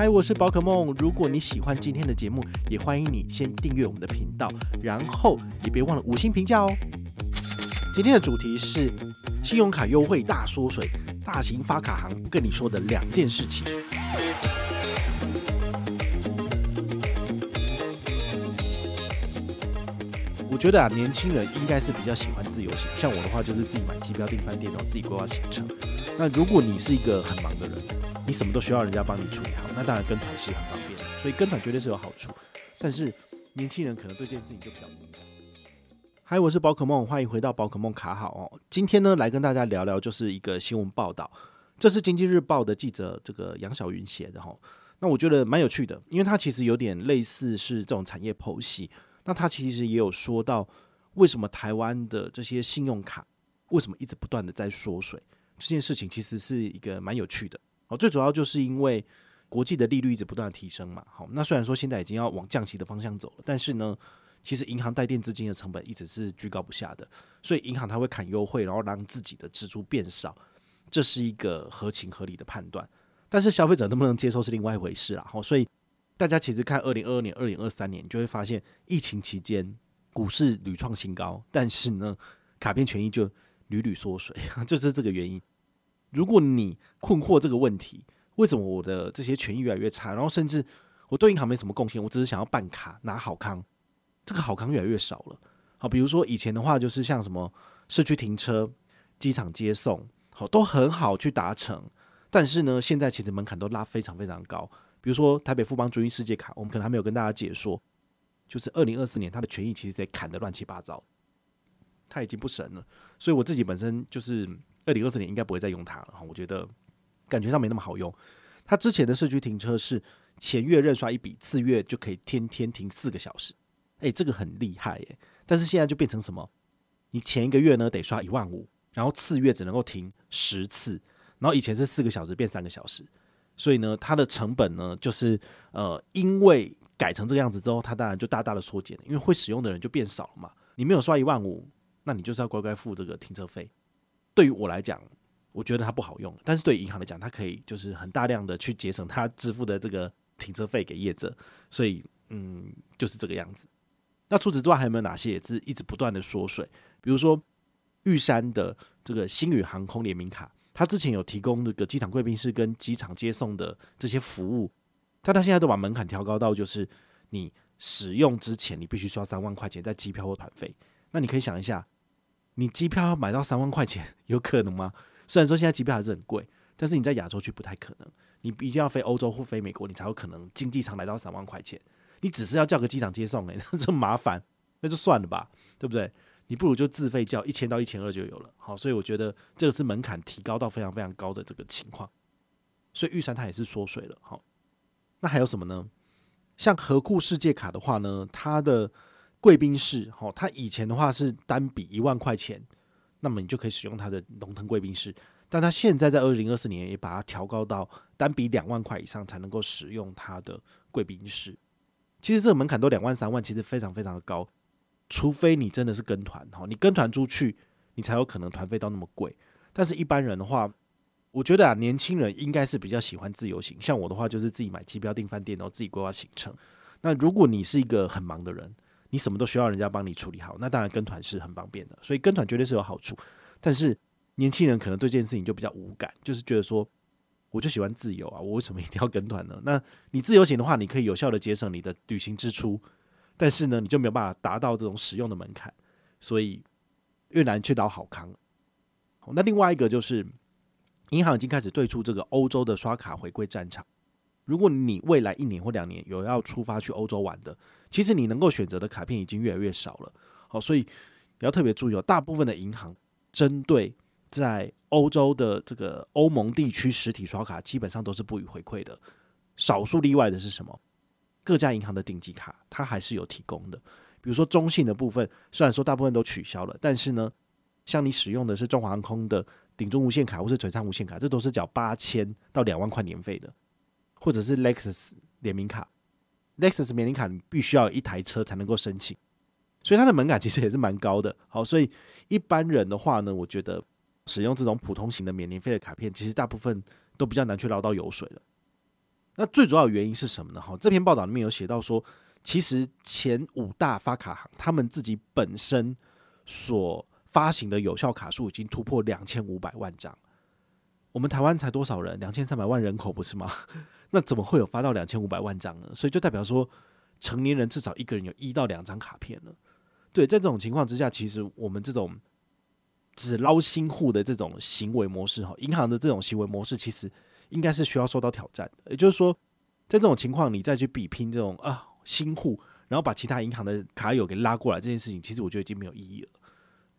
嗨，我是宝可梦。如果你喜欢今天的节目，也欢迎你先订阅我们的频道，然后也别忘了五星评价哦。今天的主题是信用卡优惠大缩水，大型发卡行跟你说的两件事情。我觉得啊，年轻人应该是比较喜欢自由行，像我的话就是自己买机票、订饭店，然后自己规划行程。那如果你是一个很忙的人，你什么都需要人家帮你处理好，那当然跟团是很方便，所以跟团绝对是有好处。但是年轻人可能对这件事情就比较敏感。嗨，我是宝可梦，欢迎回到宝可梦卡好哦。今天呢，来跟大家聊聊就是一个新闻报道，这是经济日报的记者这个杨晓云写的哈。那我觉得蛮有趣的，因为他其实有点类似是这种产业剖析。那他其实也有说到，为什么台湾的这些信用卡为什么一直不断的在缩水，这件事情其实是一个蛮有趣的。哦，最主要就是因为国际的利率一直不断的提升嘛。好，那虽然说现在已经要往降息的方向走了，但是呢，其实银行贷垫资金的成本一直是居高不下的，所以银行它会砍优惠，然后让自己的支出变少，这是一个合情合理的判断。但是消费者能不能接受是另外一回事啦。好，所以大家其实看二零二二年、二零二三年，就会发现疫情期间股市屡创新高，但是呢，卡片权益就屡屡缩水，就是这个原因。如果你困惑这个问题，为什么我的这些权益越来越差？然后甚至我对银行没什么贡献，我只是想要办卡拿好康，这个好康越来越少了。好，比如说以前的话，就是像什么社区停车、机场接送，好都很好去达成。但是呢，现在其实门槛都拉非常非常高。比如说台北富邦君悦世界卡，我们可能还没有跟大家解说，就是二零二四年它的权益其实在砍得乱七八糟，它已经不神了。所以我自己本身就是。二零二四年应该不会再用它了哈，我觉得感觉上没那么好用。它之前的社区停车是前月认刷一笔，次月就可以天天停四个小时，诶，这个很厉害耶。但是现在就变成什么？你前一个月呢得刷一万五，然后次月只能够停十次，然后以前是四个小时变三个小时，所以呢，它的成本呢就是呃，因为改成这个样子之后，它当然就大大的缩减了，因为会使用的人就变少了嘛。你没有刷一万五，那你就是要乖乖付这个停车费。对于我来讲，我觉得它不好用，但是对银行来讲，它可以就是很大量的去节省它支付的这个停车费给业者，所以嗯，就是这个样子。那除此之外，还有没有哪些也是一直不断的缩水？比如说玉山的这个星宇航空联名卡，它之前有提供这个机场贵宾室跟机场接送的这些服务，但它现在都把门槛调高到就是你使用之前，你必须刷三万块钱在机票或团费。那你可以想一下。你机票要买到三万块钱，有可能吗？虽然说现在机票还是很贵，但是你在亚洲区不太可能。你一定要飞欧洲或飞美国，你才有可能经济舱来到三万块钱。你只是要叫个机场接送，欸，那这么麻烦，那就算了吧，对不对？你不如就自费叫一千到一千二就有了。好，所以我觉得这个是门槛提高到非常非常高的这个情况。所以玉山它也是缩水了。好，那还有什么呢？像合库世界卡的话呢，它的。贵宾室，好，它以前的话是单笔一万块钱，那么你就可以使用它的龙腾贵宾室。但它现在在二零二四年也把它调高到单笔两万块以上才能够使用它的贵宾室。其实这个门槛都两万三万，其实非常非常的高。除非你真的是跟团，哈，你跟团出去，你才有可能团费到那么贵。但是一般人的话，我觉得啊，年轻人应该是比较喜欢自由行。像我的话，就是自己买机票、订饭店，然后自己规划行程。那如果你是一个很忙的人，你什么都需要人家帮你处理好，那当然跟团是很方便的，所以跟团绝对是有好处。但是年轻人可能对这件事情就比较无感，就是觉得说，我就喜欢自由啊，我为什么一定要跟团呢？那你自由行的话，你可以有效的节省你的旅行支出，但是呢，你就没有办法达到这种使用的门槛，所以越南去捞好康。那另外一个就是，银行已经开始退出这个欧洲的刷卡回归战场。如果你未来一年或两年有要出发去欧洲玩的，其实你能够选择的卡片已经越来越少了。好，所以你要特别注意哦，大部分的银行针对在欧洲的这个欧盟地区实体刷卡，基本上都是不予回馈的。少数例外的是什么？各家银行的顶级卡它还是有提供的，比如说中信的部分，虽然说大部分都取消了，但是呢，像你使用的是中华航空的顶中无限卡或是璀璨无限卡，这都是缴八千到两万块年费的，或者是 Lexus 联名卡，Lexus 联名卡你必须要一台车才能够申请，所以它的门槛其实也是蛮高的。好，所以一般人的话呢，我觉得使用这种普通型的免年费的卡片，其实大部分都比较难去捞到油水了。那最主要的原因是什么呢？哈，这篇报道里面有写到说，其实前五大发卡行他们自己本身所发行的有效卡数已经突破两千五百万张。我们台湾才多少人？两千三百万人口不是吗？那怎么会有发到两千五百万张呢？所以就代表说，成年人至少一个人有一到两张卡片了。对，在这种情况之下，其实我们这种只捞新户的这种行为模式，哈，银行的这种行为模式，其实。应该是需要受到挑战的，也就是说，在这种情况，你再去比拼这种啊新户，然后把其他银行的卡友给拉过来这件事情，其实我觉得已经没有意义了。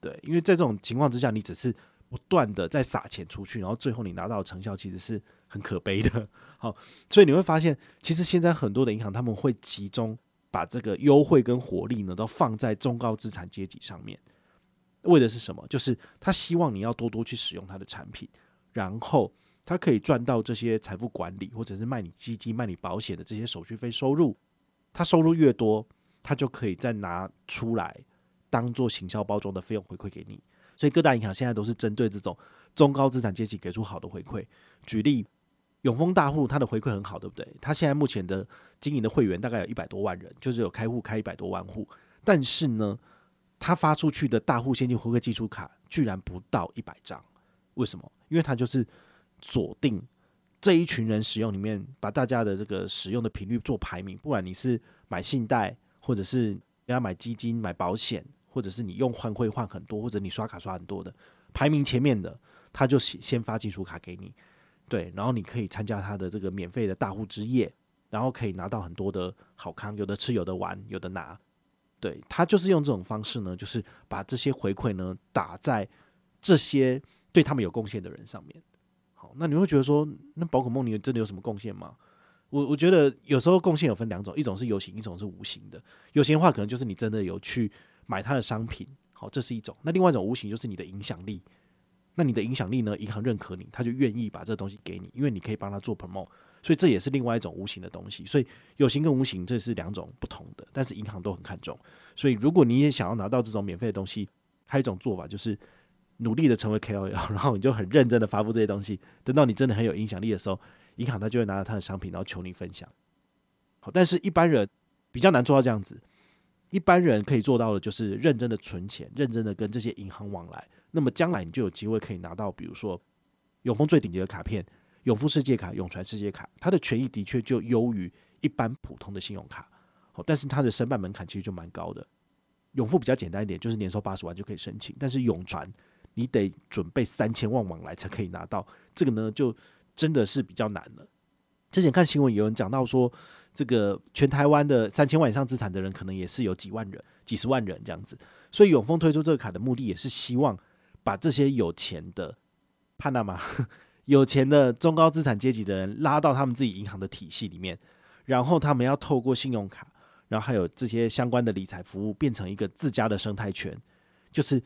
对，因为在这种情况之下，你只是不断的在撒钱出去，然后最后你拿到成效其实是很可悲的。好，所以你会发现，其实现在很多的银行他们会集中把这个优惠跟活力呢，都放在中高资产阶级上面，为的是什么？就是他希望你要多多去使用他的产品，然后。他可以赚到这些财富管理，或者是卖你基金、卖你保险的这些手续费收入。他收入越多，他就可以再拿出来当做行销包装的费用回馈给你。所以各大银行现在都是针对这种中高资产阶级给出好的回馈。举例，永丰大户他的回馈很好，对不对？他现在目前的经营的会员大概有一百多万人，就是有开户开一百多万户，但是呢，他发出去的大户现金回馈基础卡居然不到一百张，为什么？因为他就是。锁定这一群人使用里面，把大家的这个使用的频率做排名。不管你是买信贷，或者是给他买基金、买保险，或者是你用换汇换很多，或者你刷卡刷很多的，排名前面的，他就先发基础卡给你。对，然后你可以参加他的这个免费的大户之夜，然后可以拿到很多的好康，有的吃，有的玩，有的拿。对，他就是用这种方式呢，就是把这些回馈呢打在这些对他们有贡献的人上面。好那你会觉得说，那宝可梦你真的有什么贡献吗？我我觉得有时候贡献有分两种，一种是有形，一种是无形的。有形的话，可能就是你真的有去买他的商品，好，这是一种。那另外一种无形就是你的影响力。那你的影响力呢？银行认可你，他就愿意把这个东西给你，因为你可以帮他做 promote，所以这也是另外一种无形的东西。所以有形跟无形这是两种不同的，但是银行都很看重。所以如果你也想要拿到这种免费的东西，还有一种做法就是。努力的成为 KOL，然后你就很认真的发布这些东西。等到你真的很有影响力的时候，银行他就会拿到他的商品，然后求你分享。好，但是一般人比较难做到这样子。一般人可以做到的，就是认真的存钱，认真的跟这些银行往来。那么将来你就有机会可以拿到，比如说永丰最顶级的卡片，永富世界卡、永传世界卡，它的权益的确就优于一般普通的信用卡。好，但是它的申办门槛其实就蛮高的。永富比较简单一点，就是年收八十万就可以申请，但是永传。你得准备三千万往来才可以拿到，这个呢就真的是比较难了。之前看新闻有人讲到说，这个全台湾的三千万以上资产的人，可能也是有几万人、几十万人这样子。所以永丰推出这个卡的目的，也是希望把这些有钱的帕纳玛、有钱的中高资产阶级的人拉到他们自己银行的体系里面，然后他们要透过信用卡，然后还有这些相关的理财服务，变成一个自家的生态圈，就是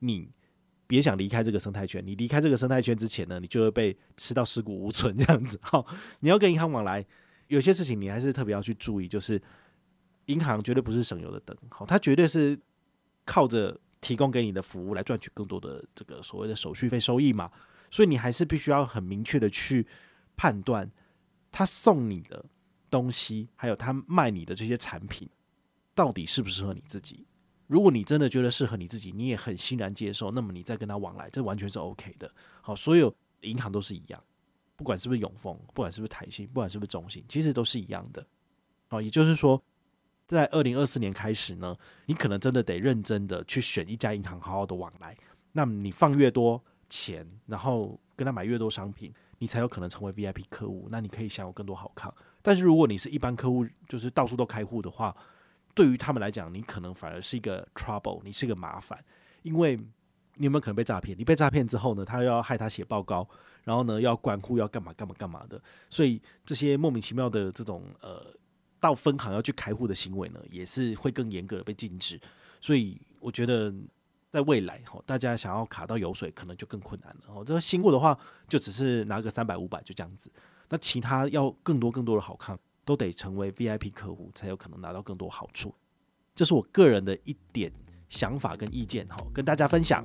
你。别想离开这个生态圈，你离开这个生态圈之前呢，你就会被吃到尸骨无存这样子。好，你要跟银行往来，有些事情你还是特别要去注意，就是银行绝对不是省油的灯，好，它绝对是靠着提供给你的服务来赚取更多的这个所谓的手续费收益嘛。所以你还是必须要很明确的去判断，他送你的东西，还有他卖你的这些产品，到底适不适合你自己。如果你真的觉得适合你自己，你也很欣然接受，那么你再跟他往来，这完全是 OK 的。好，所有银行都是一样，不管是不是永丰，不管是不是台新，不管是不是中信，其实都是一样的。好，也就是说，在二零二四年开始呢，你可能真的得认真的去选一家银行，好好的往来。那么你放越多钱，然后跟他买越多商品，你才有可能成为 VIP 客户，那你可以享有更多好康。但是如果你是一般客户，就是到处都开户的话，对于他们来讲，你可能反而是一个 trouble，你是一个麻烦，因为你有没有可能被诈骗？你被诈骗之后呢，他又要害他写报告，然后呢要关户，要干嘛干嘛干嘛的，所以这些莫名其妙的这种呃到分行要去开户的行为呢，也是会更严格的被禁止。所以我觉得在未来哈，大家想要卡到油水，可能就更困难了。哦，这个新户的话，就只是拿个三百五百就这样子。那其他要更多更多的好看，都得成为 VIP 客户，才有可能拿到更多好处。这是我个人的一点想法跟意见哈，跟大家分享。